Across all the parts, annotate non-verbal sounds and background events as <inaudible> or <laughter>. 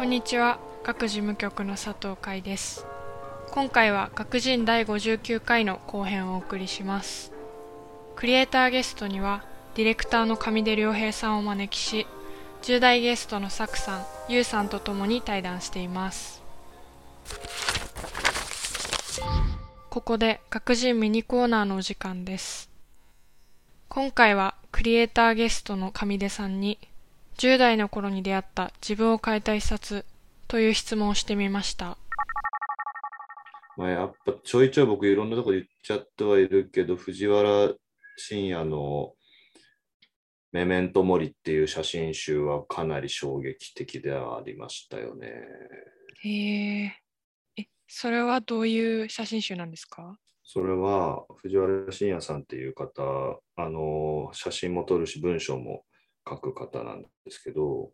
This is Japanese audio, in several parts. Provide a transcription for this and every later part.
こんにちは。各事務局の佐藤海です。今回は各人第59回の後編をお送りします。クリエイターゲストにはディレクターの上出良平さんをお招きし10代ゲストのサクさん、ユウさんと共に対談しています。ここで各人ミニコーナーのお時間です。今回はクリエイターゲストの上出さんに10代の頃に出会った自分を変えた一冊という質問をしてみました。まあ、やっぱちょいちょい僕いろんなとこ言っちゃってはいるけど、藤原信也のメメントモリっていう写真集はかなり衝撃的ではありましたよね。へえ。え、それはどういう写真集なんですか？それは藤原信也さんっていう方、あの写真も撮るし文章も書く方なんですけど、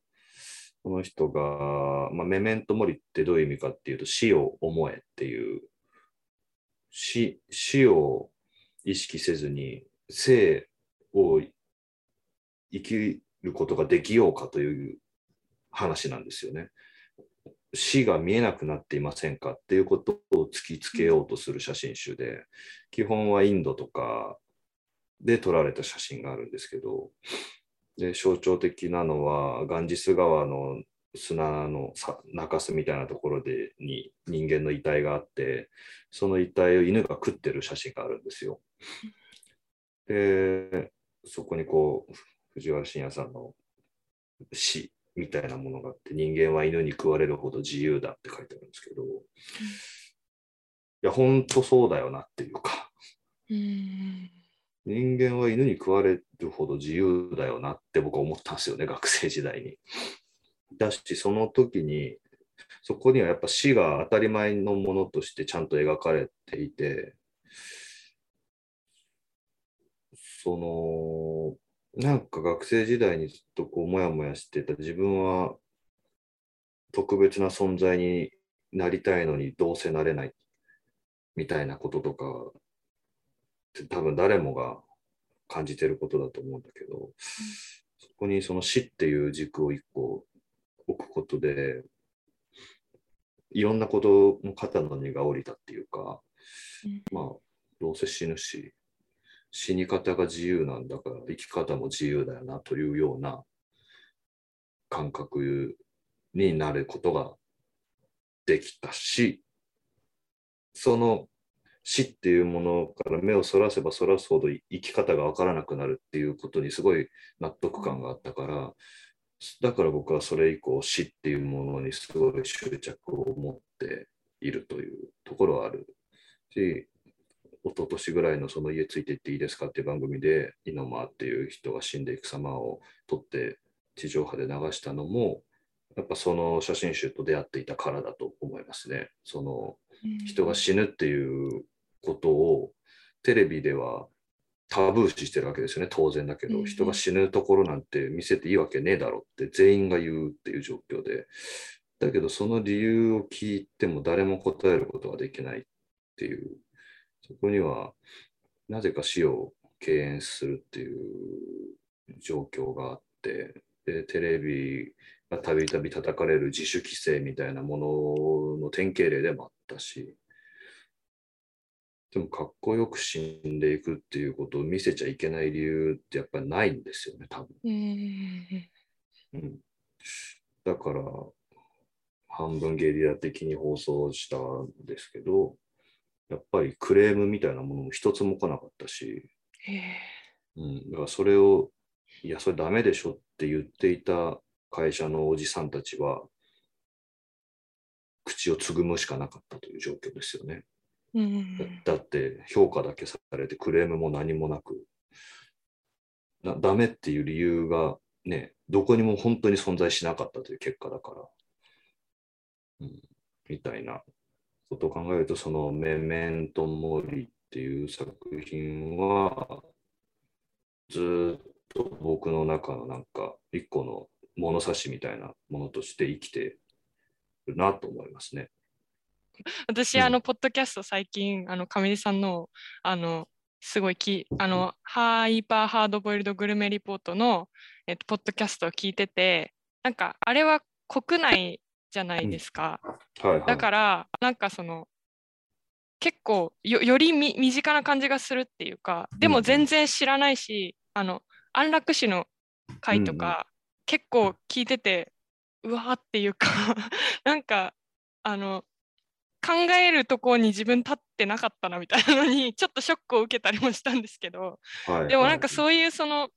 この人が、まあ、メメントモリってどういう意味かっていうと、死を思えっていう、死死を意識せずに生を生きることができようかという話なんですよね。死が見えなくなっていませんかっていうことを突きつけようとする写真集で、基本はインドとかで撮られた写真があるんですけど、で象徴的なのはガンジス川の砂の中州みたいなところでに人間の遺体があってその遺体を犬が食ってる写真があるんですよ。<laughs> でそこにこう藤原信也さんの死みたいなものがあって人間は犬に食われるほど自由だって書いてあるんですけど、うん、いや本当そうだよなっていうか。うん人間は犬に食われるほど自由だよなって僕は思ったんですよね、<laughs> 学生時代に。だし、その時に、そこにはやっぱ死が当たり前のものとしてちゃんと描かれていて、その、なんか学生時代にずっとこう、もやもやしてた自分は特別な存在になりたいのにどうせなれないみたいなこととか多分誰もが感じてることだと思うんだけど、うん、そこにその死っていう軸を一個置くことで、いろんなことの肩の荷が下りたっていうか、うん、まあ、どうせ死ぬし、死に方が自由なんだから生き方も自由だよなというような感覚になることができたし、その死っていうものから目をそらせばそらすほど生き方が分からなくなるっていうことにすごい納得感があったからだから僕はそれ以降死っていうものにすごい執着を持っているというところはあるし一昨年ぐらいのその家ついていっていいですかっていう番組で猪間っていう人が死んでいく様を撮って地上波で流したのもやっぱその写真集と出会っていたからだと思いますね。その人が死ぬっていうことをテレビではタブー視してるわけですよね、当然だけど、人が死ぬところなんて見せていいわけねえだろって全員が言うっていう状況で、だけどその理由を聞いても誰も答えることができないっていう、そこにはなぜか死を敬遠するっていう状況があって、でテレビがたびたび叩かれる自主規制みたいなものの典型例でもあったし、でもかっこよく死んでいくっていうことを見せちゃいけない理由ってやっぱりないんですよね、多分。うん、だから、半分ゲリラ的に放送したんですけど、やっぱりクレームみたいなものも一つも来なかったし、うん、だからそれを、いや、それダメでしょって言っていた会社のおじさんたちは、口をつぐむしかなかったという状況ですよね。うん、だって評価だけされてクレームも何もなく。なダメっていう理由がねどこにも本当に存在しなかったという結果だから、うん、みたいなことを考えるとその「メメントモリ」っていう作品はずっと僕の中のなんか一個の物差しみたいなものとして生きてるなと思いますね。<laughs> 私、あの、ポッドキャスト最近、あの、上地さんの、あの、すごいき、あの、ハイパーハードボイルドグルメリポートの、えっと、ポッドキャストを聞いてて、なんか、あれは国内じゃないですか。はいはい、だからなんかその結構よよりみ身近な感じがするっていうかでも全然知らないし、あの安楽死の回とか、うんうん。結構聞いててうわーっていうか <laughs> なんかあの考えるところに自分立ってなかったなみたいなのに <laughs> ちょっとショックを受けたりもしたんですけどはい。はいでもなんかそういうその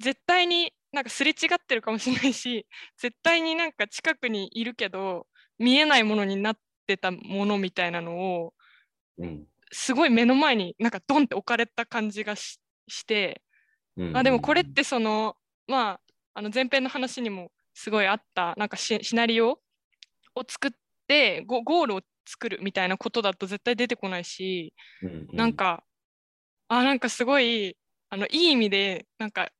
絶対になんかすれ違ってるかもしれないし <laughs> 絶対になんか近くにいるけど見えないものになってたものみたいなのをうん。すごい目の前になんかドンって置かれた感じがししてうんあでもこれってそのまああの前編の話にもすごいあったなんかシシナリオを作ってゴゴールを作るみたいなことだと絶対出てこないしうんうん。なんかあなんかすごいあのいい意味でなんか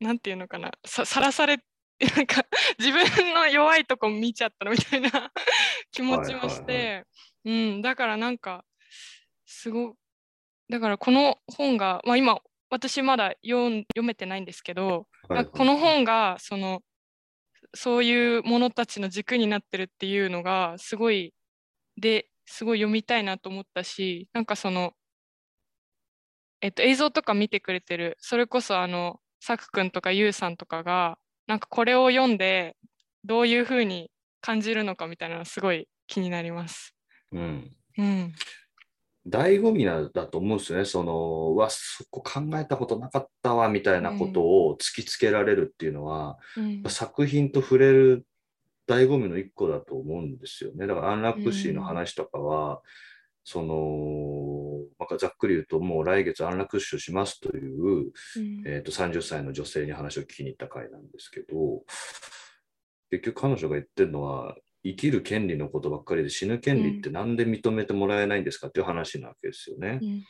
なんていうのかなささらされ <laughs> なんか自分の弱いとこ見ちゃったのみたいな <laughs> 気持ちもして、はいはうんだからなんかすごだからこの本が、まあ、今私まだ読めてないんですけど、はいはい。この本がそのそういうものたちの軸になってるっていうのがすごいですごい読みたいなと思ったしなんかその、えっと、映像とか見てくれてるそれこそあのさくくんとかゆうさんとかがなんかこれを読んでどういうふうに感じるのかみたいなのすごい気になります。うんうん、醍醐味なんだと思うんですよね。その、うわ、そこ考えたことなかったわ、みたいなことを突きつけられるっていうのは、うん作品と触れる醍醐味の一個だと思うんですよね。だから安楽死の話とかは、その、なんかざっくり言うと、もう来月安楽死をしますという、うんえー、と30歳の女性に話を聞きに行った回なんですけど、結局彼女が言ってるのは、生きる権利のことばっかりで死ぬ権利ってなんで認めてもらえないんですかっていう話なわけですよね。うん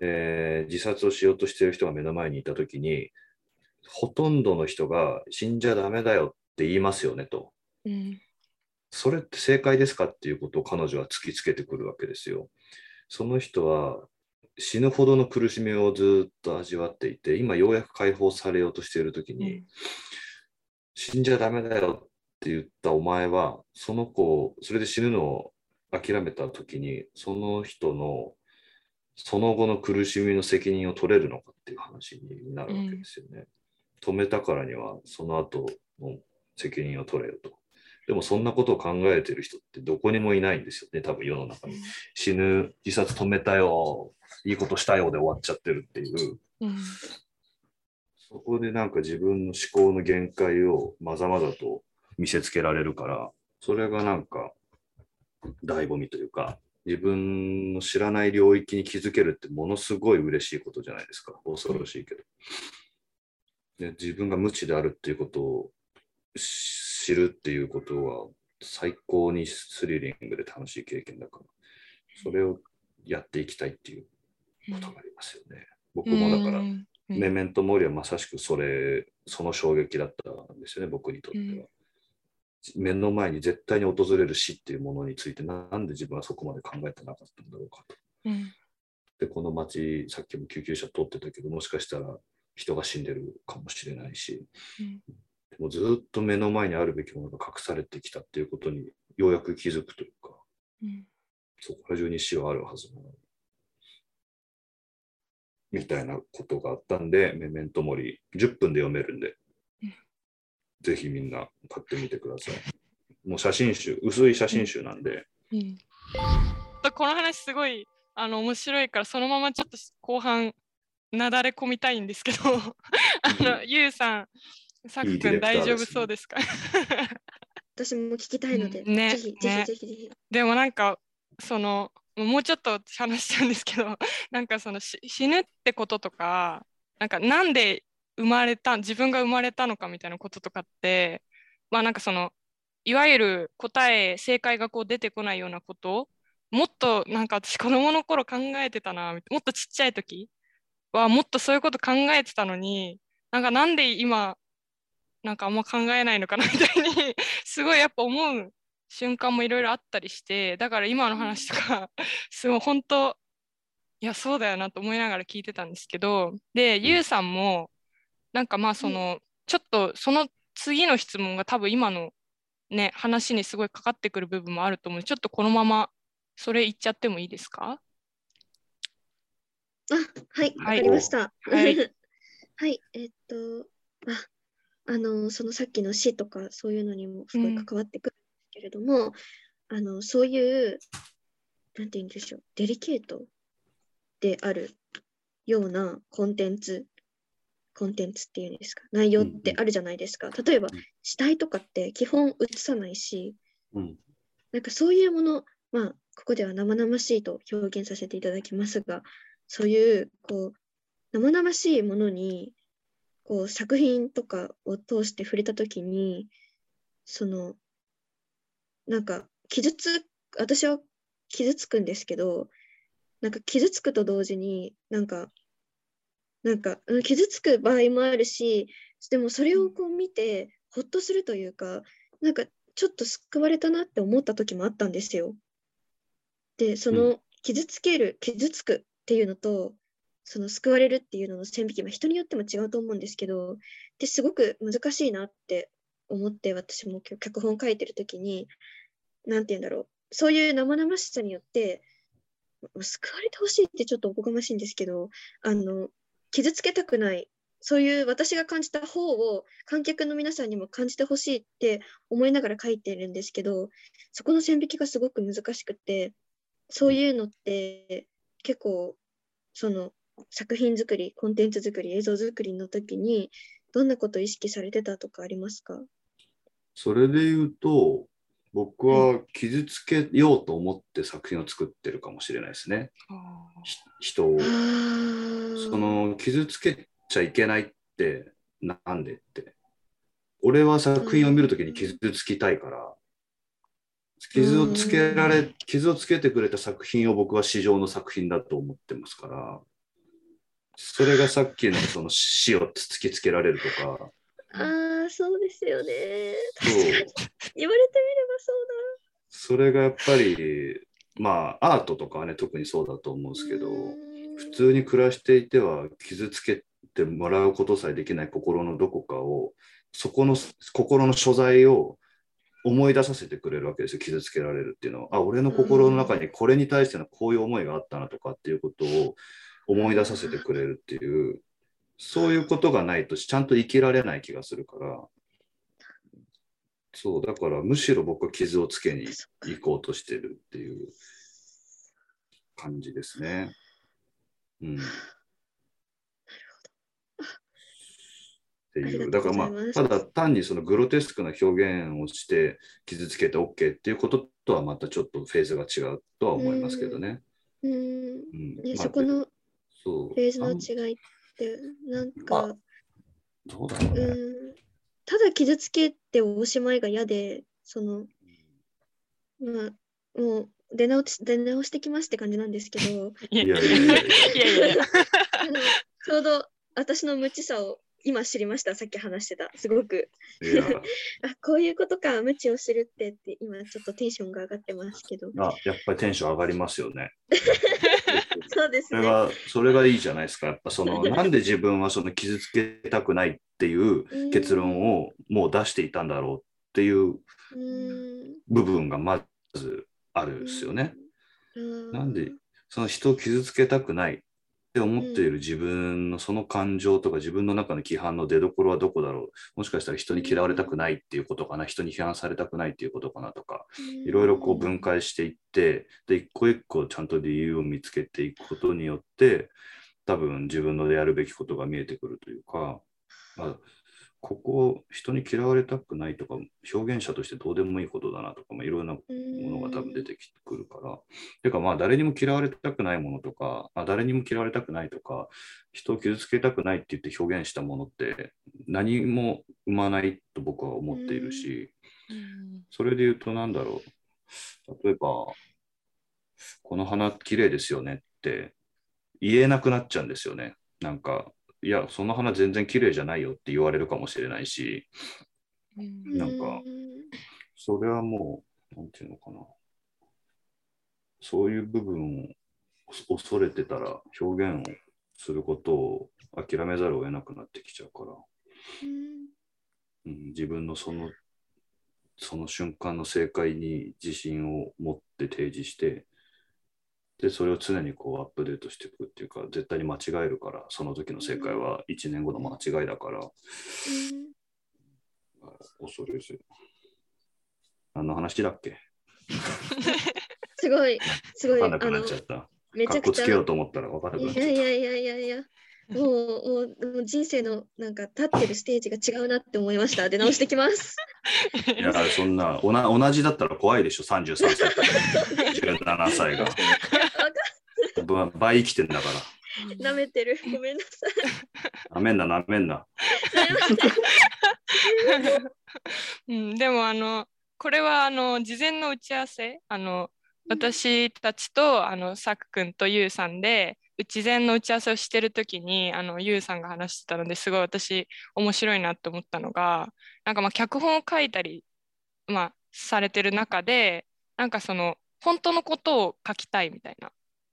えー自殺をしようとしている人が目の前にいたときに、ほとんどの人が死んじゃダメだよって言いますよねと。うんそれって正解ですかっていうことを彼女は突きつけてくるわけですよ。その人は死ぬほどの苦しみをずっと味わっていて、今ようやく解放されようとしているときに、うん死んじゃダメだよって言ったお前は、その子を、それで死ぬのを諦めたときに、その人のその後の苦しみの責任を取れるのかっていう話になるわけですよね。止めたからには、その後の責任を取れよと。でもそんなことを考えてる人ってどこにもいないんですよね、多分世の中に。死ぬ、自殺止めたよ、いいことしたよで終わっちゃってるっていう。うんそこでなんか自分の思考の限界をまざまざと見せつけられるから、それがなんか醍醐味というか、自分の知らない領域に気づけるってものすごい嬉しいことじゃないですか。恐ろしいけど。で自分が無知であるっていうことを知るっていうことは最高にスリリングで楽しい経験だから、それをやっていきたいっていうことがありますよね。僕もだから、うんメメントモリはまさしくそれ、その衝撃だったんですよね、僕にとっては。目の前に絶対に訪れる死っていうものについて、ななんで自分はそこまで考えてなかったんだろうかと。うんで、この街、さっきも救急車通ってたけど、もしかしたら人が死んでるかもしれないし、もずっと目の前にあるべきものが隠されてきたっていうことにようやく気づくというか、うん。そこら中に死はあるはずなのに。みたいなことがあったんで、メメントモリ、10分で読めるんでうん、ぜひみんな買ってみてください。もう写真集、薄い写真集なんで、うん。この話すごいあの面白いからそのままちょっと後半なだれ込みたいんですけどあのゆうさんさくくんいいディレクター大丈夫そうですか？<laughs> 私も聞きたいので、うん。ねぜひぜね。ひぜひぜひ。でもなんかそのもうちょっと話しちゃうんですけど <laughs> なんかそのし死ぬってこととかなんかなんで生まれた自分が生まれたのかみたいなこととかってまあなんかそのいわゆる答え正解がこう出てこないようなこともっとなんか私子供の頃考えてたなもっとちっちゃい時はもっとそういうこと考えてたのになんかなんで今なんかあんま考えないのかなみたいに <laughs> すごいやっぱ思う瞬間もいろいろあったりしてだから今の話とかすごい本当いやそうだよなと思いながら聞いてたんですけどでゆうさんもなんかまあそのちょっとその次の質問が多分今のね話にすごいかかってくる部分もあると思う。のでちょっとこのままそれ言っちゃってもいいですか？あ、はい、わはい。かりました。はい。<laughs> はい、えっと、あ、あの、そのさっきの死とかそういうのにもすごい関わってくるんですけれども、あの、そういう、なんて言うんでしょう、デリケートであるようなコンテンツ、コンテンツっていうんですか、内容ってあるじゃないですか。例えばうん、死体とかって基本映さないし、うん。なんかそういうもの、まあ、ここでは生々しいと表現させていただきますが、そういう、こう、生々しいものに、こう、作品とかを通して触れたときに、その、なんか、傷つ、私は傷つくんですけど、なんか傷つくと同時に、なんか、なんか、うん傷つく場合もあるし、でもそれをこう見て、ほっとするというか、なんかちょっと救われたなって思った時もあったんですよ。で、その傷つける、傷つくっていうのと、その救われるっていうのの線引きは人によっても違うと思うんですけど、ですごく難しいなって思って、私も今日脚本書いてる時に、なんて言うんだろう、そういう生々しさによって、救われてほしいってちょっとおこがましいんですけど、あの、傷つけたくない、そういう私が感じた方を観客の皆さんにも感じてほしいって思いながら書いてるんですけど、そこの線引きがすごく難しくて、そういうのって結構、その作品作り、コンテンツ作り、映像作りの時に、どんなことを意識されてたとかありますか？それで言うと、僕は傷つけようと思って作品を作ってるかもしれないですね。ひ人を。その傷つけちゃいけないってなんでって。俺は作品を見るときに傷つきたいから、傷をつけられ、傷をつけてくれた作品を僕は市場の作品だと思ってますから、それがさっきのその死を突きつけられるとか、ああ、そうですよね。そう確かに。言われてみればそうそれがやっぱり、まあアートとかはね、特にそうだと思うんですけど、普通に暮らしていては傷つけてもらうことさえできない心のどこかをそこの心の所在を思い出させてくれるわけですよ傷つけられるっていうのはあ俺の心の中にこれに対してのこういう思いがあったなとかっていうことを思い出させてくれるっていうそういうことがないとちゃんと生きられない気がするからそうだからむしろ僕は傷をつけに行こうとしてるっていう感じですね。うん。っていう。だからまあ、ただ単にそのグロテスクな表現をして傷つけて OK っていうこととはまたちょっとフェーズが違うとは思いますけどね。うーん。うん。ね、まあそこのそうフェーズの違いって、なんまか、どうだろうね。うーん、ただ傷つけておしまいが嫌で、その、まあ、もう出直し出直してきますって感じなんですけど、いやいやいやちょうど私の無知さを今知りました、さっき話してた。すごく。<laughs> あ、こういうことか、無知を知るってって、今ちょっとテンションが上がってますけど。あやっぱりテンション上がりますよね。<laughs> <laughs> そうですね。それが、それがいいじゃないですか。やっぱその、<laughs> なんで自分はその傷つけたくないっていう結論をもう出していたんだろうっていう。部分がまずあるんですよね。うん。なんでその人を傷つけたくないって思っている自分のその感情とか自分の中の規範の出所はどこだろう。もしかしたら人に嫌われたくないっていうことかな。人に批判されたくないっていうことかなとか。いろいろこう分解していってで一個一個ちゃんと理由を見つけていくことによって多分自分のやるべきことが見えてくるというか、まあ、ここ人に嫌われたくないとか表現者としてどうでもいいことだなとか、まあ、いろんなものが多分出てくるから。てかまあ誰にも嫌われたくないものとかあ誰にも嫌われたくないとか人を傷つけたくないって言って表現したものって何も生まないと僕は思っているしそれで言うとなんだろう。例えばこの花綺麗ですよねって言えなくなっちゃうんですよね。なんかいやその花全然綺麗じゃないよって言われるかもしれないしうん。なんかそれはもう、なんていうのかな。そういう部分を恐れてたら表現をすることを諦めざるを得なくなってきちゃうから、うん、自分のそのその瞬間の正解に自信を持って提示して、で、それを常にこうアップデートしていくっていうか、絶対に間違えるから、その時の正解は1年後の間違いだから、うん恐れず。何の話だっけ？<laughs> すごい、すごい、分かんなくなっちゃった。めちゃくちゃ。つけようと思ったら分かんなくなっちゃった。いやいやいやいやいや、もうもう人生のなんか立ってるステージが違うなって思いました。出直してきます。いや、そんな、おな同じだったら怖いでしょ、33歳と17歳が。ば倍生きてんだから。なめてる。ごめんなさい。なめんな、なめんな。<laughs> うん、でもあのこれはあの事前の打ち合わせあの私たちとあのさくくんとゆうさんで事前の打ち合わせをしてる時にあのゆうさんが話してたのですごい私面白いなと思ったのがなんかまあ脚本を書いたり、まあ、されてる中でなんかその本当のことを書きたいみたいな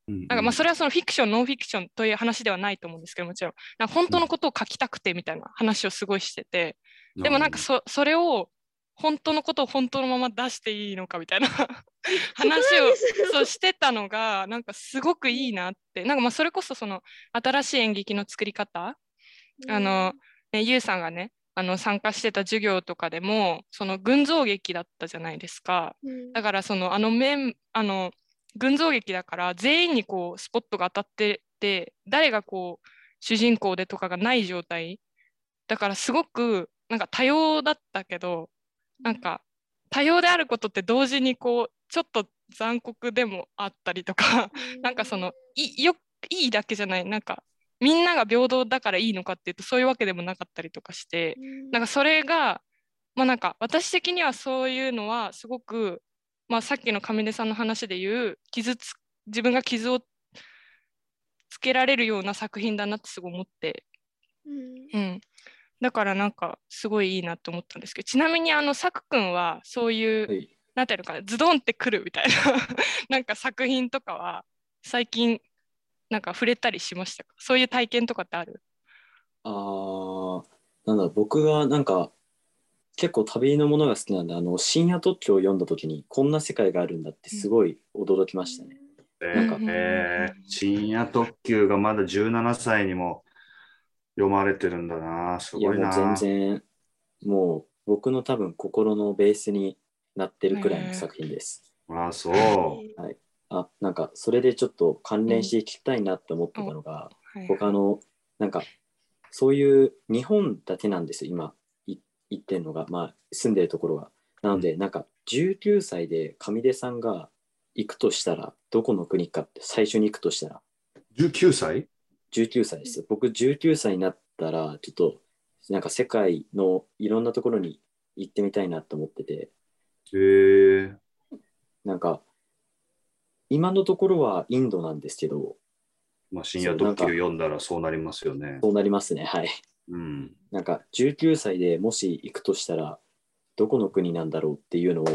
なんかまあそれはそのフィクションノンフィクションという話ではないと思うんですけどもちろん。なんか本当のことを書きたくてみたいな話をすごいしてて。でもなんかそそれを本当のことを本当のまま出していいのかみたいな <laughs> 話をそうしてたのがなんかすごくいいなって。なんかまあそれこそその新しい演劇の作り方。あの、ね、ゆうさんがねあの参加してた授業とかでもその群像劇だったじゃないですか。うん。だからそのあの面あの群像劇だから全員にこうスポットが当たってて誰がこう主人公でとかがない状態。だからすごくなんか多様だったけどなんか多様であることって同時にこうちょっと残酷でもあったりとかなんかそのいよいいだけじゃない。なんかみんなが平等だからいいのかっていうとそういうわけでもなかったりとかして。うん。なんかそれがまあなんか私的にはそういうのはすごく、まあ、さっきの上出さんの話で言う傷つ自分が傷をつけられるような作品だなってすごい思って、うん。うん、だからなんかすごいいいなと思ったんですけどちなみにあのさくくんはそういう、はい。なんていうのかなズドンってくるみたいな <laughs> なんか作品とかは最近なんか触れたりしましたか？そういう体験とかってある？あーなんだ僕がなんか結構旅のものが好きなんであの深夜特許を読んだ時にこんな世界があるんだってすごい驚きましたね。えなんかーえー深夜特急がまだ17歳にも読まれてるんだな。すいやもうごいな。全然もう僕の多分心のベースになってるくらいの作品です。ああ、そう。あなんかそれでちょっと関連していきたいなって思ってたのが、はい僕あのなんかそういう日本だけなんですよ今い言ってるのがまあ住んでるところがなので、なんか19歳で上出さんが行くとしたらどこの国かって最初に行くとしたら。19歳？19歳です僕19歳になったらちょっとなんか世界のいろんなところに行ってみたいなと思ってて。えー、なんか今のところはインドなんですけど。まあ、深夜特急読んだらそうなりますよね。そうなりますね。はいうん。なんか19歳でもし行くとしたらどこの国なんだろうっていうのを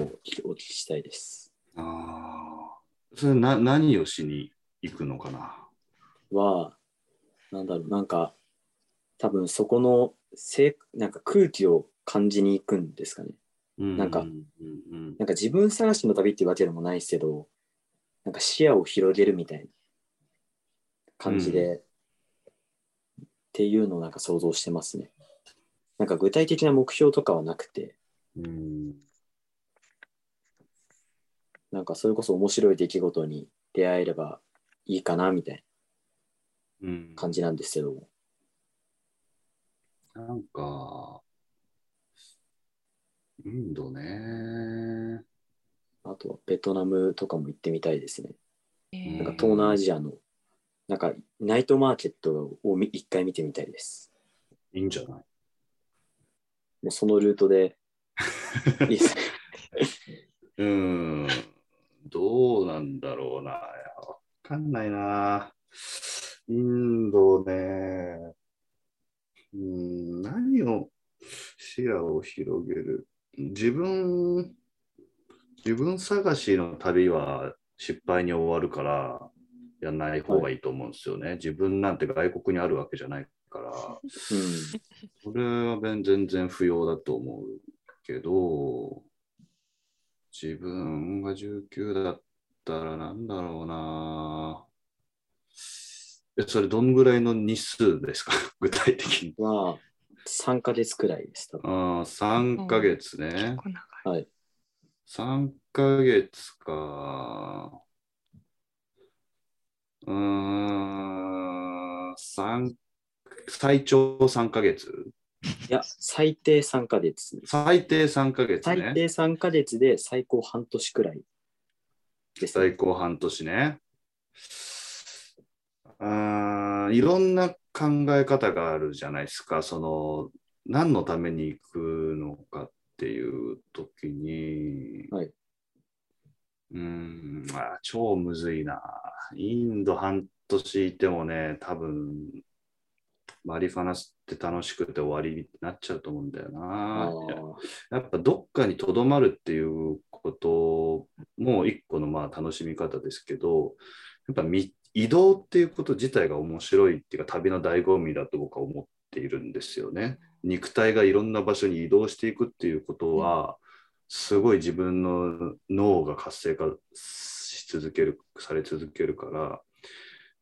お聞きしたいです。ああ。それな何をしに行くのかな？はなんだろうなんか多分そこのせなんか空気を感じに行くんですかね。うんなんかなんか自分探しの旅っていうわけでもないですけどなんか視野を広げるみたいな感じで、っていうのをなんか想像してますね。なんか具体的な目標とかはなくてうんなんかそれこそ面白い出来事に出会えればいいかなみたいうんな感じなんですけど、なんか、インドね。あとはベトナムとかも行ってみたいですね。えーなんか東南アジアのなんかナイトマーケットをみ一回見てみたいです。いいんじゃない？もうそのルートでいいですね。<laughs> うん。どうなんだろうな。わかんないな。インドね。うん、何を視野を広げる？自分、自分探しの旅は失敗に終わるから、やんない方がいいと思うんですよね。自分なんて外国にあるわけじゃないから。うんそれは全然不要だと思うけど、自分が19だったらなんだろうな。えそれどんぐらいの日数ですか？<laughs> 具体的に。は3ヶ月くらいです。ああ、3ヶ月ね結。構長い。はい。3ヶ月か。うーん、三最長3ヶ月？いや、最低3ヶ月。最低3ヶ月ね。最低3ヶ月で最高半年くらいね。最高半年ね。あーいろんな考え方があるじゃないですか。その、何のために行くのかっていう時に、はい。うーん、あ超むずいな。インド半年いてもね、多分、マリファナスって楽しくて終わりになっちゃうと思うんだよあな。ーやっぱどっかにとどまるっていうことも一個のまあ楽しみ方ですけど、やっぱみ移動っていうこと自体が面白いっていうか旅の醍醐味だと僕は思っているんですよね。肉体がいろんな場所に移動していくっていうことは、すごい自分の脳が活性化し続ける、され続けるから、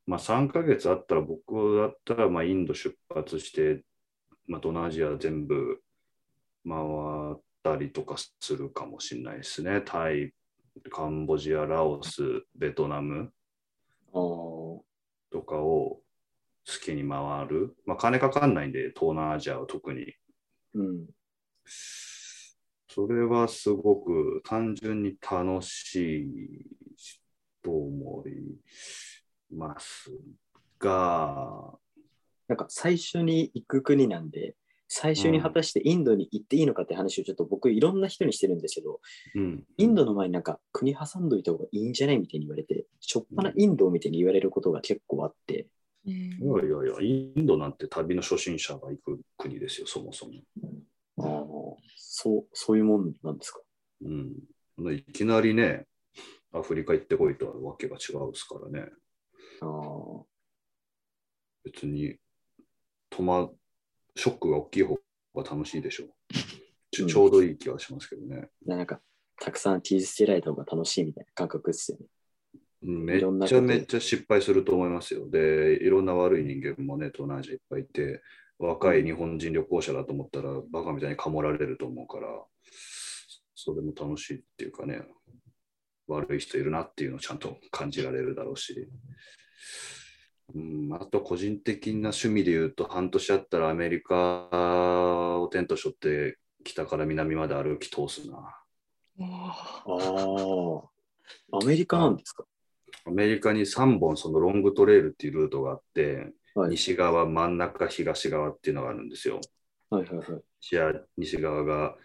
まあ3ヶ月あったら僕だったらまあインド出発して、まあ、東南アジア全部回ったりとかするかもしれないですね。タイ、カンボジア、ラオス、ベトナムとかを好きに回る。まあ金かかんないんで、東南アジアは特に。うん。それはすごく単純に楽しいと思いますが、なんか最初に行く国なんで、最初に果たしてインドに行っていいのかって話をちょっと僕いろんな人にしてるんですけど、うん、インドの前になんか国挟んどいた方がいいんじゃないみたいに言われて、しょっぱなインドみたいに言われることが結構あって、うん。いやいやいや、インドなんて旅の初心者が行く国ですよ、そもそも。そう、そういうもんなんですか？うん、いきなりね、アフリカ行ってこいとはわけが違うですからね。あー別に、止ま、ショックが大きい方が楽しいでしょう。ちょちょうどいい気がしますけどね。なんか、たくさんチーズしてられた方が楽しいみたいな感覚ですよね。うんめちゃめっちゃ失敗すると思いますよ。で、いろんな悪い人間もね、東南アジアいっぱいいて、若い日本人旅行者だと思ったら、バカみたいにかもられると思うから、それも楽しいっていうかね、悪い人いるなっていうのをちゃんと感じられるだろうし。うん、あと個人的な趣味で言うと、半年あったらアメリカをテントしょって北から南まで歩き通すな。ああ、アメリカなんですか？アメリカに3本そのロングトレイルっていうルートがあって、はい、西側、真ん中、東側っていうのがあるんですよ。はいはいはい。西側が、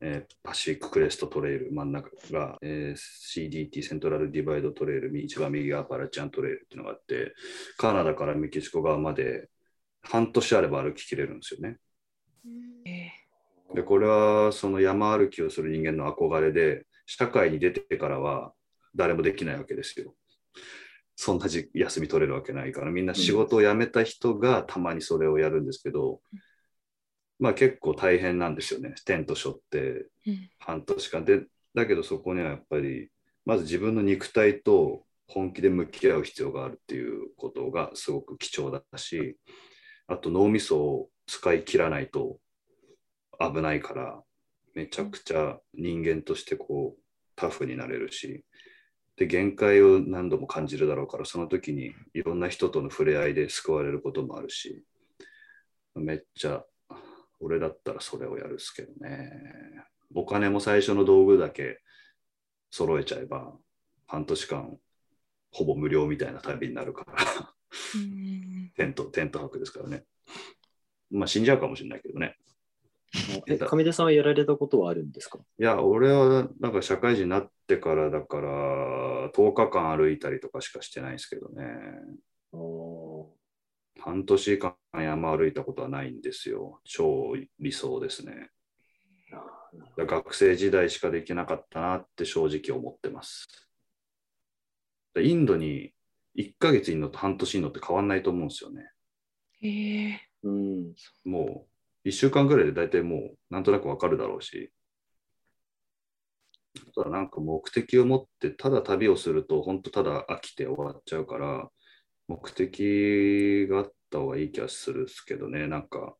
えーパシフィッククレストトレイル、真ん中が、えー CDT、セントラルディバイドトレイル、一番右がアパラチアントレイルっていうのがあって、カナダからメキシコ側まで半年あれば歩ききれるんですよね。えで、これはその山歩きをする人間の憧れで、社会に出てからは誰もできないわけですよ。そんなじ休み取れるわけないから、みんな仕事を辞めた人がたまにそれをやるんですけど、まあ結構大変なんですよね。テント背負ってうん。半年間。で、だけどそこにはやっぱり、まず自分の肉体と本気で向き合う必要があるっていうことがすごく貴重だし、あと脳みそを使い切らないと危ないから、めちゃくちゃ人間としてこうタフになれるし、で、限界を何度も感じるだろうから、その時にいろんな人との触れ合いで救われることもあるし、めっちゃ俺だったらそれをやるっすけどね。お金も最初の道具だけ揃えちゃえば、半年間ほぼ無料みたいな旅になるから、うんテント、テント泊ですからね。まあ死んじゃうかもしれないけどね。え、上出さんはやられたことはあるんですか？いや、俺はなんか社会人になってからだから、10日間歩いたりとかしかしてないですけどね。半年間山歩いたことはないんですよ。超理想ですね。学生時代しかできなかったなって正直思ってます。でインドに1ヶ月いんのと半年いんのって変わんないと思うんですよね。ええうん。もう1週間ぐらいで大体もうなんとなくわかるだろうし、ただなんか目的を持って、ただ旅をすると、本当ただ飽きて終わっちゃうから、目的があった方がいい気がするんですけどね。なんか、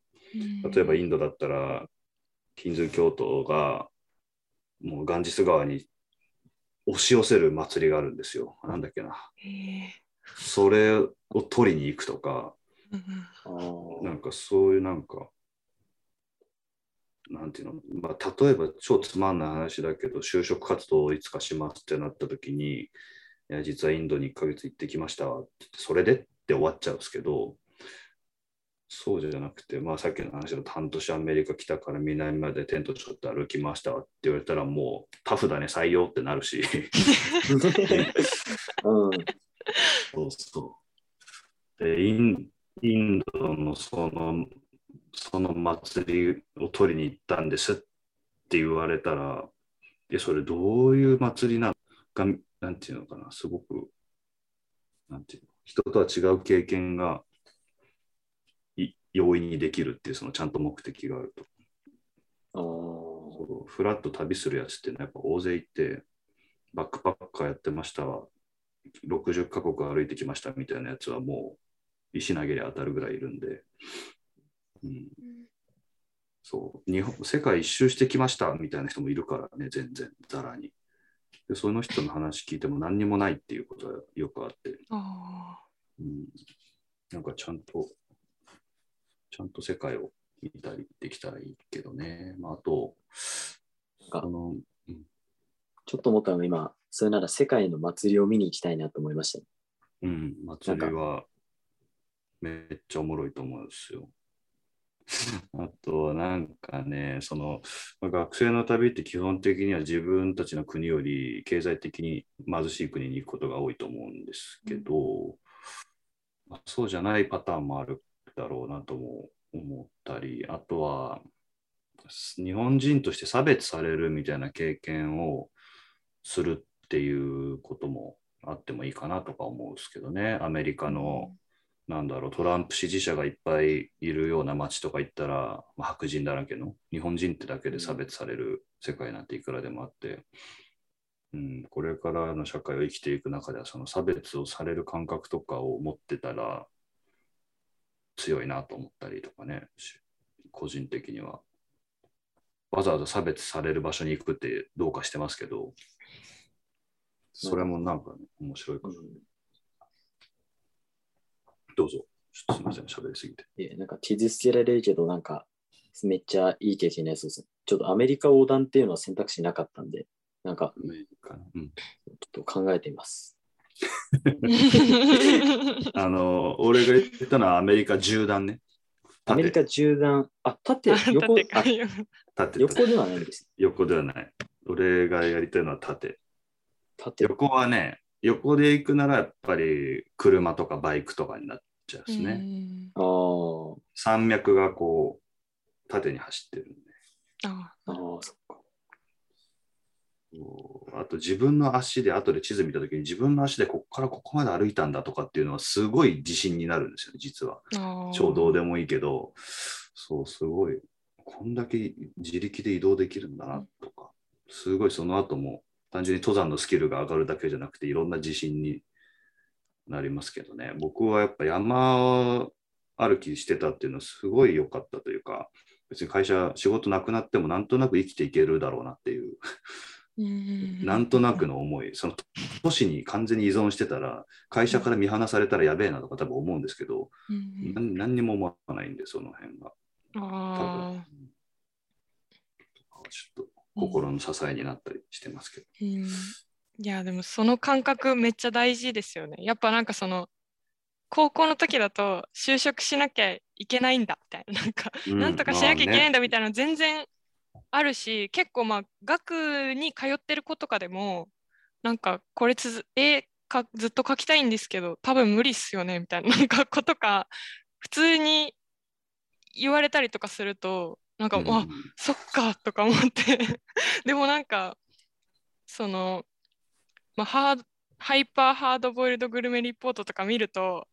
例えばインドだったら、ヒンズー教徒がもうガンジス川に押し寄せる祭りがあるんですよ。なんだっけな。それを取りに行くとか、なんかそういうなんか、なんていうの、まあ、例えば超つまんない話だけど、就職活動をいつかしますってなった時に、いや実はインドに1ヶ月行ってきましたそれでって終わっちゃうんですけど、そうじゃなくて、まあ、さっきの話だと半年アメリカ来たから南までテントちょっと歩きましたわって言われたらもうタフだね採用ってなるし。うん。そうそう。でインインドのそのその祭りを取りに行ったんですって言われたらいやそれどういう祭りなのかなんていうのかなすごくなんていうの人とは違う経験がい容易にできるっていうそのちゃんと目的があると。あフラッと旅するやつっていうのはやっぱ大勢いてバックパッカーやってましたわ。60カ国歩いてきましたみたいなやつはもう石投げりゃ当たるぐらいいるんで、うん、そう。日本世界一周してきましたみたいな人もいるからね全然。ざらに。でその人の話聞いても何にもないっていうことはよくあって、あうん、なんかちゃんとちゃんと世界を見たりできたらいいけどね、まあ、あとなんかあのちょっと思ったのが今、それなら世界の祭りを見に行きたいなと思いましたね。うん、祭りはめっちゃおもろいと思うんですよ。<laughs> あとなんかね、その学生の旅って基本的には自分たちの国より経済的に貧しい国に行くことが多いと思うんですけど、まあそうじゃないパターンもあるだろうなとも思ったり、あとは日本人として差別されるみたいな経験をするっていうこともあってもいいかなとか思うんですけどね。アメリカの、なんだろう、トランプ支持者がいっぱいいるような街とか行ったら、まあ、白人だらけの、日本人ってだけで差別される世界なんていくらでもあって、うん、これからの社会を生きていく中では、その差別をされる感覚とかを持ってたら強いなと思ったりとかね、し個人的には。わざわざ差別される場所に行くってどうかしてますけど、それもなんか、ね、面白いから、どうぞ。ちょっとすみません、喋りすぎて。いやなんか傷つけられるけど、なんかめっちゃいい経験のやつです。ちょっとアメリカ横断っていうのは選択肢なかったんで、なんかアメリカの？うん、ちょっと考えてみます。あ。<laughs> あの、俺が言ったのはアメリカ縦断ね。アメリカ縦断、あ、縦、<laughs> 横、あ縦か縦横ではないんです。横ではない。俺がやりたいのは縦。縦。横はね、横で行くならやっぱり車とかバイクとかになっちゃうですね。あー。山脈がこう、縦に走ってるんで。ああー、そっか。あと自分の足で後で地図見た時に自分の足でここからここまで歩いたんだとかっていうのはすごい自信になるんですよね実は。あ超どうでもいいけど。そうすごい。こんだけ自力で移動できるんだなとか。すごいその後も単純に登山のスキルが上がるだけじゃなくていろんな自信になりますけどね。僕はやっぱ山歩きしてたっていうのはすごい良かったというか別に会社仕事なくなってもなんとなく生きていけるだろうなっていう。なんとなくの思い、その都市に完全に依存してたら、会社から見放されたらやべえなとか多分思うんですけど、うん何何にも思わないんで、その辺が。多あ分ちょっと心の支えになったりしてますけど。いやでもその感覚めっちゃ大事ですよね。やっぱなんかその高校の時だと就職しなきゃいけないんだみたいな。なんかうなんとかしなきゃいけないんだみたたいなの全然あるし、結構まあ学に通ってる子とかでもなんかこれつづ絵かずっと描きたいんですけど多分無理っすよねみたいな。なんか子とか普通に言われたりとかするとなんか、あそっかとか思って。<laughs> でもなんかその、まあ、ハーハイパーハードボイルドグルメリポートとか見ると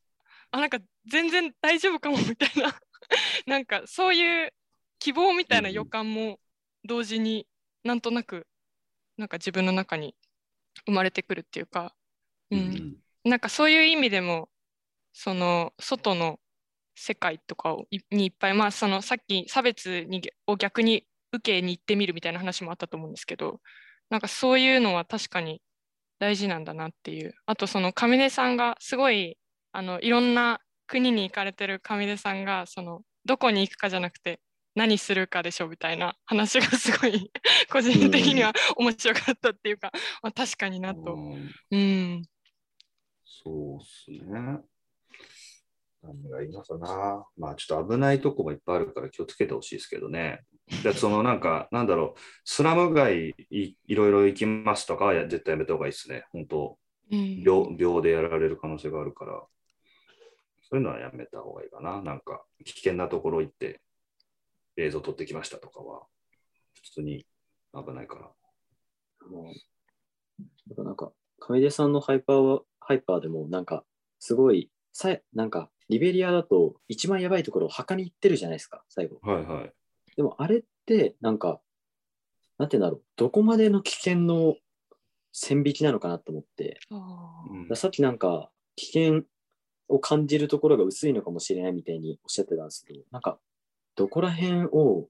あなんか全然大丈夫かもみたいな。<laughs> なんかそういう希望みたいな予感も同時になんとなくなんか自分の中に生まれてくるっていうか、う、うんん。なんかそういう意味でもその外の世界とかをいにいっぱいまあそのさっき差別にを逆に受けに行ってみるみたいな話もあったと思うんですけどなんかそういうのは確かに大事なんだなっていうあとその上出さんがすごいあのいろんな国に行かれてる上出さんがそのどこに行くかじゃなくて何するかでしょみたいな話がすごい <laughs> 個人的には面白かったっていうか、まあ、確かになと。うんうんそうっすね。何がいいのかな。まあちょっと危ないとこもいっぱいあるから気をつけてほしいですけどね。でそのなんか、なんだろう、スラム街いいろいろ行きますとかはや絶対やめた方がいいですね。本当うん病、病でやられる可能性があるから、そういうのはやめた方がいいかな。なんか、危険なところ行って映像撮ってきましたとかは、普通に危ないから。もうだからなんか、上出さんのハイパーは、ハイパーでもなんか、すごい、さなんか、リベリアだと一番やばいところを墓に行ってるじゃないですか、最後。はいはい。でもあれって、なんか、なんて言うんだろう、どこまでの危険の線引きなのかなと思って、さっきなんか、危険を感じるところが薄いのかもしれないみたいにおっしゃってたんですけど、なんか、どこら辺を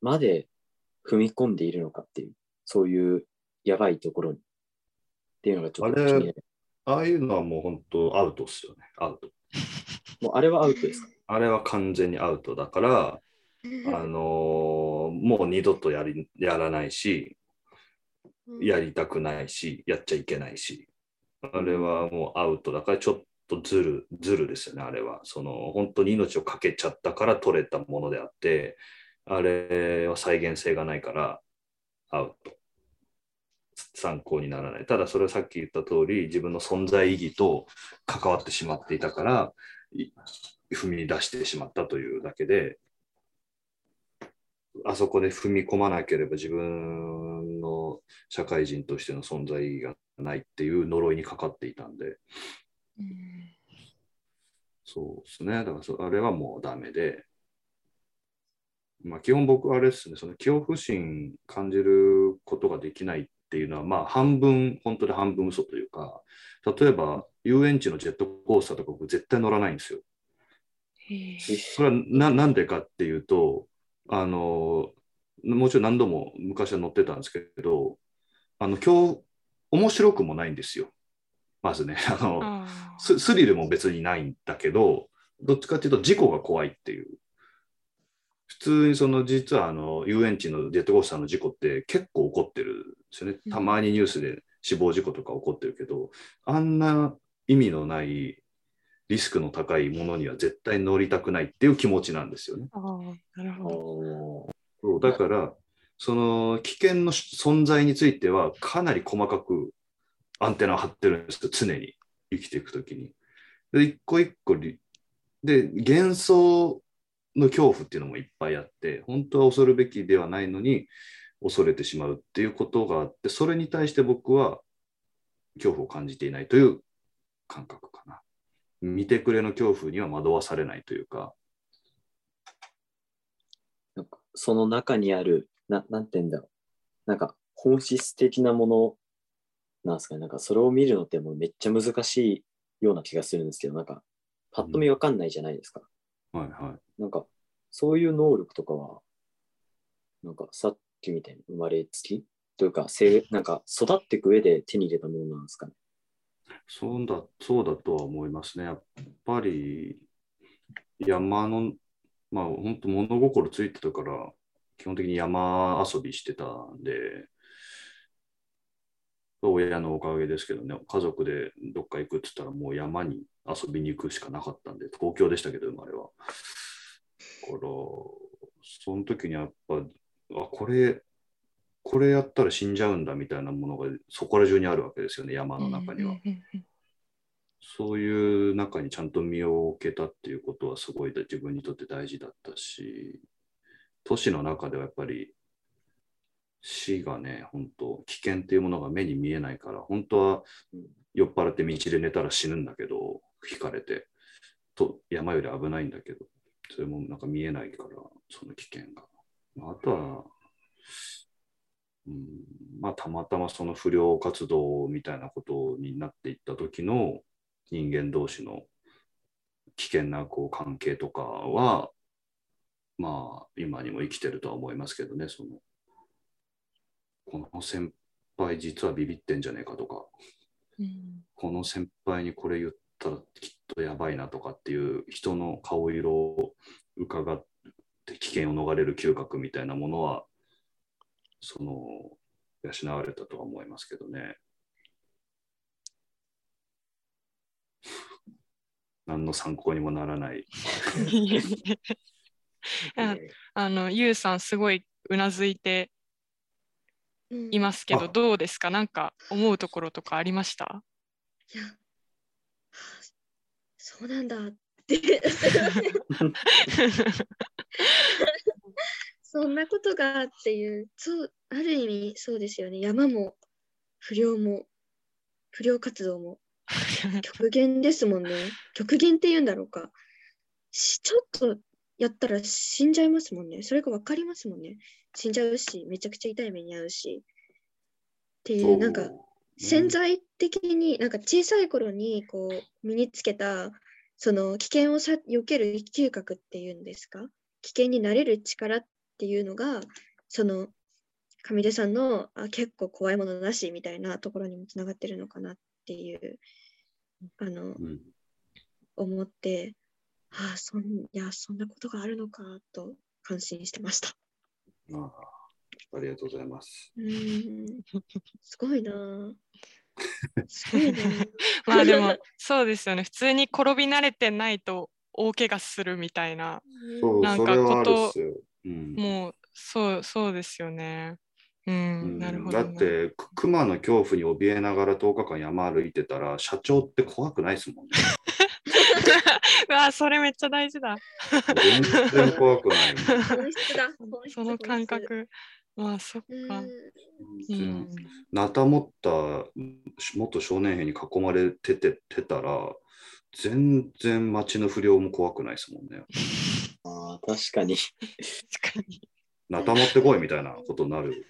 まで踏み込んでいるのかっていう、そういうやばいところに。っていうのがちょっとあれ気にああいうのはもう本当アウトっすよね。アウト。もうあれはアウトですか？あれは完全にアウトだから、あのーもう二度とやりやらないし、やりたくないし、やっちゃいけないし、あれはもうアウトだからちょっとずる、ずるですよね、あれは。その本当に命をかけちゃったから取れたものであって、あれは再現性がないからアウト。参考にならない。ただそれはさっき言った通り、自分の存在意義と関わってしまっていたから、い踏み出してしまったというだけで、あそこで踏み込まなければ自分の社会人としての存在意義がないっていう呪いにかかっていたんで、うんそうですね。だからそあれはもうダメで、まあ基本僕はあれですね、その恐怖心感じることができないっていうのは、まあ半分、本当で半分嘘というか、例えば遊園地のジェットコースターとか僕絶対乗らないんですよ。それはななんでかっていうと、あの、もちろん何度も昔は乗ってたんですけど、あの、今日、面白くもないんですよ。まずね、<laughs> あの、あーススリルも別にないんだけど、どっちかっていうと事故が怖いっていう。普通にその実はあの遊園地のジェットコースターの事故って結構起こってるんですよね。たまにニュースで死亡事故とか起こってるけど、あんな意味のないリスクの高いものには絶対乗りたくないっていう気持ちなんですよね。あーなるほど。そうだから、その危険の存在についてはかなり細かくアンテナを張ってるんですよ、常に生きていくときに。で、一個一個り、で、幻想の恐怖っていうのもいっぱいあって、本当は恐るべきではないのに恐れてしまうっていうことがあって、それに対して僕は恐怖を感じていないという感覚。見てくれの恐怖には惑わされないというか、なんかその中にある、ななんて言うんだろう。なんか本質的なものなんですかね。なんかそれを見るのってもうめっちゃ難しいような気がするんですけど、なんかパッと見わかんないじゃないですか。はいはい。なんかそういう能力とかは、なんかさっきみたいに生まれつきというか、せなんか育っていく上で手に入れたものなんですかね。そうだ、そうだとは思いますね。やっぱり山の、まあ本当物心ついてたから、基本的に山遊びしてたんで、親のおかげですけどね、家族でどっか行くって言ったらもう山に遊びに行くしかなかったんで、東京でしたけど、生まれは。だから、その時にやっぱ、あ、これ、これやったら死んじゃうんだみたいなものがそこら中にあるわけですよね、山の中には。そういう中にちゃんと身を置けたっていうことはすごい自分にとって大事だったし、都市の中ではやっぱり死がね、本当危険っていうものが目に見えないから、本当は酔っ払って道で寝たら死ぬんだけど、引かれて、と山より危ないんだけど、それもなんか見えないから、その危険が。あとは、うん。まあ、たまたまその不良活動みたいなことになっていった時の人間同士の危険なこう関係とかは、まあ、今にも生きてるとは思いますけどね、その、この先輩実はビビってんじゃねえかとか、うんこの先輩にこれ言ったらきっとやばいなとかっていう人の顔色を伺って危険を逃れる嗅覚みたいなものは、その、養われたとは思いますけどね。<laughs> 何の参考にもならない。ああの、ゆうさん、すごいうなずいてうんいますけど、あ。どうですか？なんか思うところとかありました？いや、はあそうなんだって。そんなことがっていう、そう、ある意味そうですよね。山も不良も不良活動も <laughs> 極限ですもんね。極限って言うんだろうか。しちょっとやったら死んじゃいますもんね。それが分かりますもんね。死んじゃうし、めちゃくちゃ痛い目に遭うし。っていう、なんか、潜在的になんか小さい頃にこう身につけたその危険をさ避ける嗅覚っていうんですか？危険になれる力っていうのがその上出さんのあ結構怖いものなしみたいなところにもつながってるのかなっていうあのうん思ってああそんいやそんなことがあるのかと感心してました。ああありがとうございます。うーんすごいなあ <laughs> すごいなあまあでも、そうですよね。普通に転び慣れてないと大怪我するみたいな。なんかそれはあることっすよ。うんもう、そう、そうですよね。うん、うんなるほどな。だって、く熊の恐怖に怯えながら10日間山歩いてたら、社長って怖くないですもんね。<laughs> うわ、それめっちゃ大事だ。全然怖くない。<laughs> 本質だ本質その感覚。まあ、そっか。なた持った元少年兵に囲まれてててたら、全然街の不良も怖くないですもんね。ああ、確かに。確かに。なた持ってこいみたいなことになる。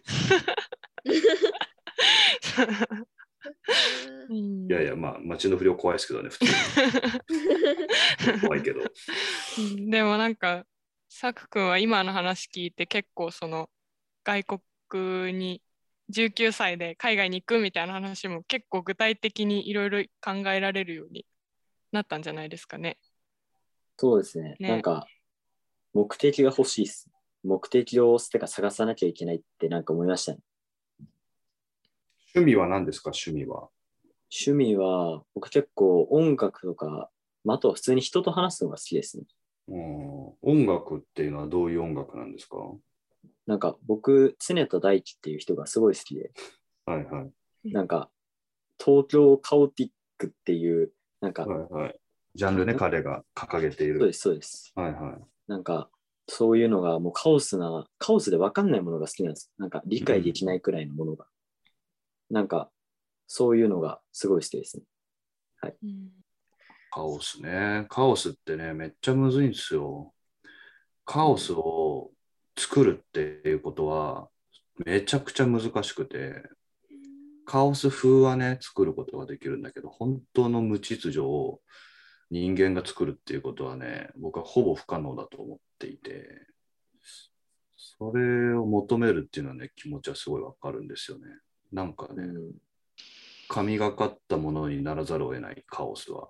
う <laughs> んいやいや、まあ、街の不良怖いですけどね、普通に。<laughs> 怖いけど。うんでもなんか、さくくんは今の話聞いて結構その外国に19歳で海外に行くみたいな話も結構具体的にいろいろ考えられるようになったんじゃないですかね。そうですね。ねなんか、目的が欲しいっす。目的をてか探さなきゃいけないってなんか思いましたね。趣味は何ですか、趣味は。趣味は、僕結構音楽とか、まあ、あとは普通に人と話すのが好きですね。うん音楽っていうのはどういう音楽なんですか？はなんか僕、常田大樹っていう人がすごい好きで、いはい。なんか、東京カオティックっていう、なんか、はいはい。ジャンルね、彼が掲げている。そうです、そうです。はいはい。なんか、そういうのがもうカオスな、カオスで分かんないものが好きなんです。なんか理解できないくらいのものが。なんか、そういうのがすごい好きですね。うんカオスね。カオスってね、めっちゃむずいんですよ。カオスを作るっていうことは、めちゃくちゃ難しくて、カオス風はね、作ることができるんだけど、本当の無秩序を人間が作るっていうことはね、僕はほぼ不可能だと思っていて、それを求めるっていうのはね、気持ちはすごいわかるんですよね。なんかね、うん、神がかったものにならざるを得ないカオスは。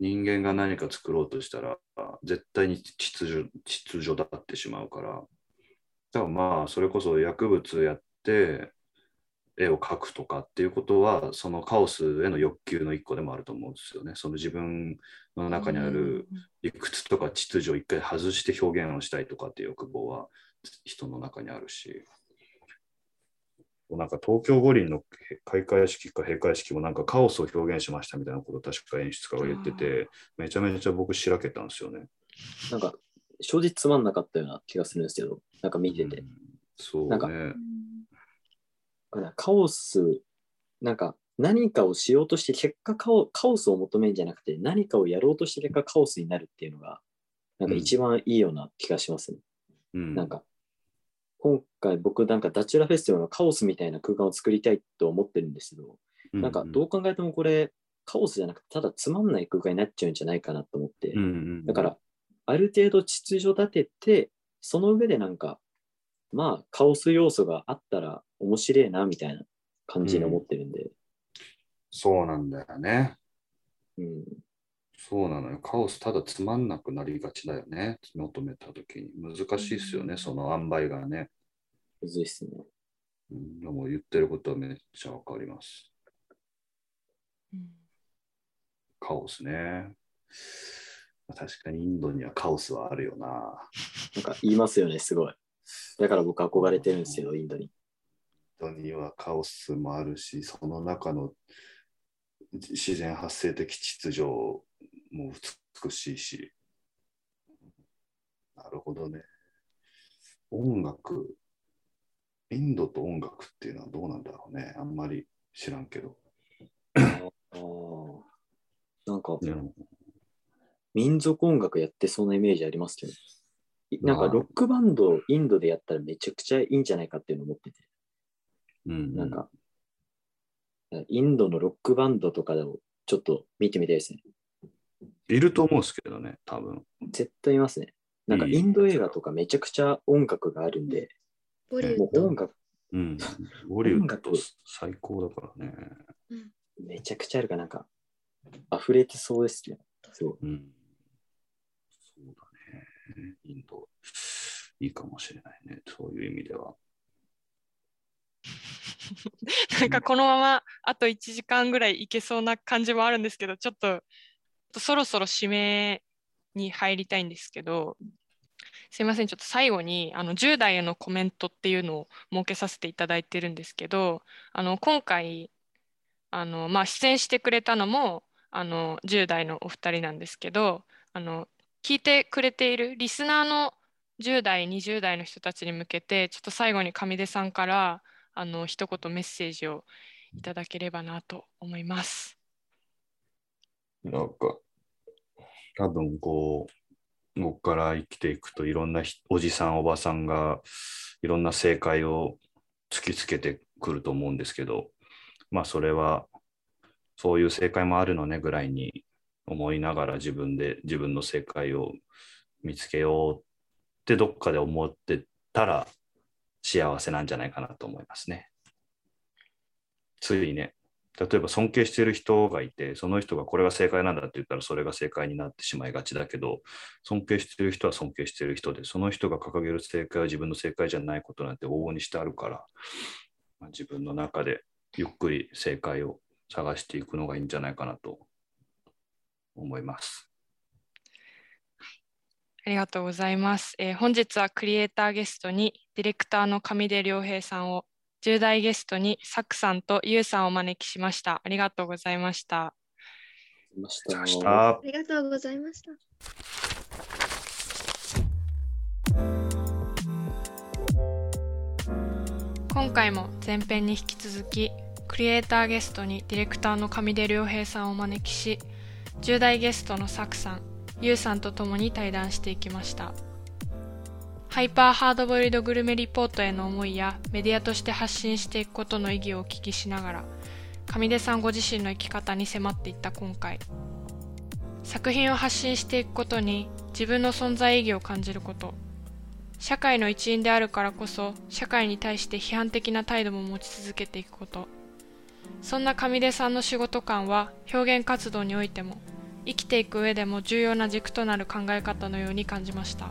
人間が何か作ろうとしたら、絶対に秩序秩序だってしまうから。だからまあ、それこそ薬物やって、絵を描くとかっていうことは、そのカオスへの欲求の一個でもあると思うんですよね。その自分の中にある理屈とか秩序を一回外して表現をしたいとかっていう欲望は人の中にあるし。なんか東京五輪の開会式か閉会式もなんかカオスを表現しましたみたいなことを確か演出家が言ってて、めちゃめちゃ僕しらけたんですよね。なんか、正直つまんなかったような気がするんですけど、なんか見てて。うんそうなんかね。カオス、なんか何かをしようとして結果カオカオスを求めるんじゃなくて何かをやろうとして結果カオスになるっていうのがなんか一番いいような気がしますね。うん。なんか今回僕なんかダチュラフェスティバルのカオスみたいな空間を作りたいと思ってるんですけど、なんかどう考えてもこれカオスじゃなくてただつまんない空間になっちゃうんじゃないかなと思って、うんうん、だからある程度秩序立てて、その上でなんか、まあカオス要素があったら面白いなみたいな感じに思ってるんで、そうなんだよね。うん、そうなのよ。カオスただつまんなくなりがちだよね。求めたときに。難しいっすよね、その塩梅がね。むずいっすね。うん、でも言ってることはめっちゃわかります。うんカオスね。確かにインドにはカオスはあるよな。なんか言いますよね、すごい。だから僕憧れてるんですよ、インドに。インドにはカオスもあるし、その中の自然発生的秩序も美しいし。なるほどね。音楽、インドと音楽っていうのはどうなんだろうね。あんまり知らんけど。なんかうん民族音楽やってそうなイメージありますけど、いなんかまあロックバンドインドでやったらめちゃくちゃいいんじゃないかっていうのを思ってて、うんなんか、インドのロックバンドとかをちょっと見てみたいですね。いると思うんですけどね、多分。絶対いますね。なんかインド映画とかめちゃくちゃ音楽があるんで、ボリウッドもう音。楽うん。ボリウッド音楽最高だからね。めちゃくちゃあるからなんか溢れてそうですね。そう。うん。インド、いいかもしれないね。そういう意味では。<laughs> なんかこのままあと1時間ぐらいいけそうな感じもあるんですけど、ちょっとそろそろ締めに入りたいんですけど、すいません、ちょっと最後にあの10代へのコメントっていうのを設けさせていただいてるんですけど、あの今回あの、まあ、出演してくれたのもあの10代のお二人なんですけど、あの聞いてくれているリスナーの10代、20代の人たちに向けて、ちょっと最後に上出さんからあの一言メッセージをいただければなと思います。なんか、多分こう、ここから生きていくといろんなおじさん、おばさんがいろんな正解を突きつけてくると思うんですけど、まあそれはそういう正解もあるのねぐらいに思いながら自分で自分の正解を見つけようってどっかで思ってたら幸せなんじゃないかなと思いますね。ついね、例えば尊敬している人がいて、その人がこれが正解なんだって言ったらそれが正解になってしまいがちだけど、尊敬している人は尊敬している人で、その人が掲げる正解は自分の正解じゃないことなんて往々にしてあるから、ま自分の中でゆっくり正解を探していくのがいいんじゃないかなと思います。ありがとうございます。えー本日はクリエイターゲストにディレクターの上出良平さんを、10代ゲストにサクさんとユウさんをお招きしました。ありがとうございました。ありがとうございました。今回も前編に引き続きクリエイターゲストにディレクターの上出良平さんをお招きし10代ゲストのサクさん、ユウさんと共に対談していきました。ハイパーハードボイルドグルメリポートへの思いやメディアとして発信していくことの意義をお聞きしながら上出さんご自身の生き方に迫っていった今回。作品を発信していくことに自分の存在意義を感じること。社会の一員であるからこそ社会に対して批判的な態度も持ち続けていくこと。そんな上出さんの仕事観は表現活動においても生きていく上でも重要な軸となる考え方のように感じました。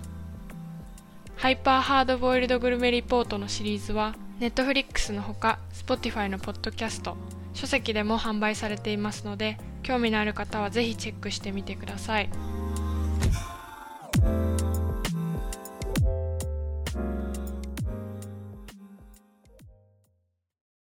ハイパーハードボイルドグルメリポートのシリーズは Netflix のほか Spotify のポッドキャスト書籍でも販売されていますので興味のある方はぜひチェックしてみてください。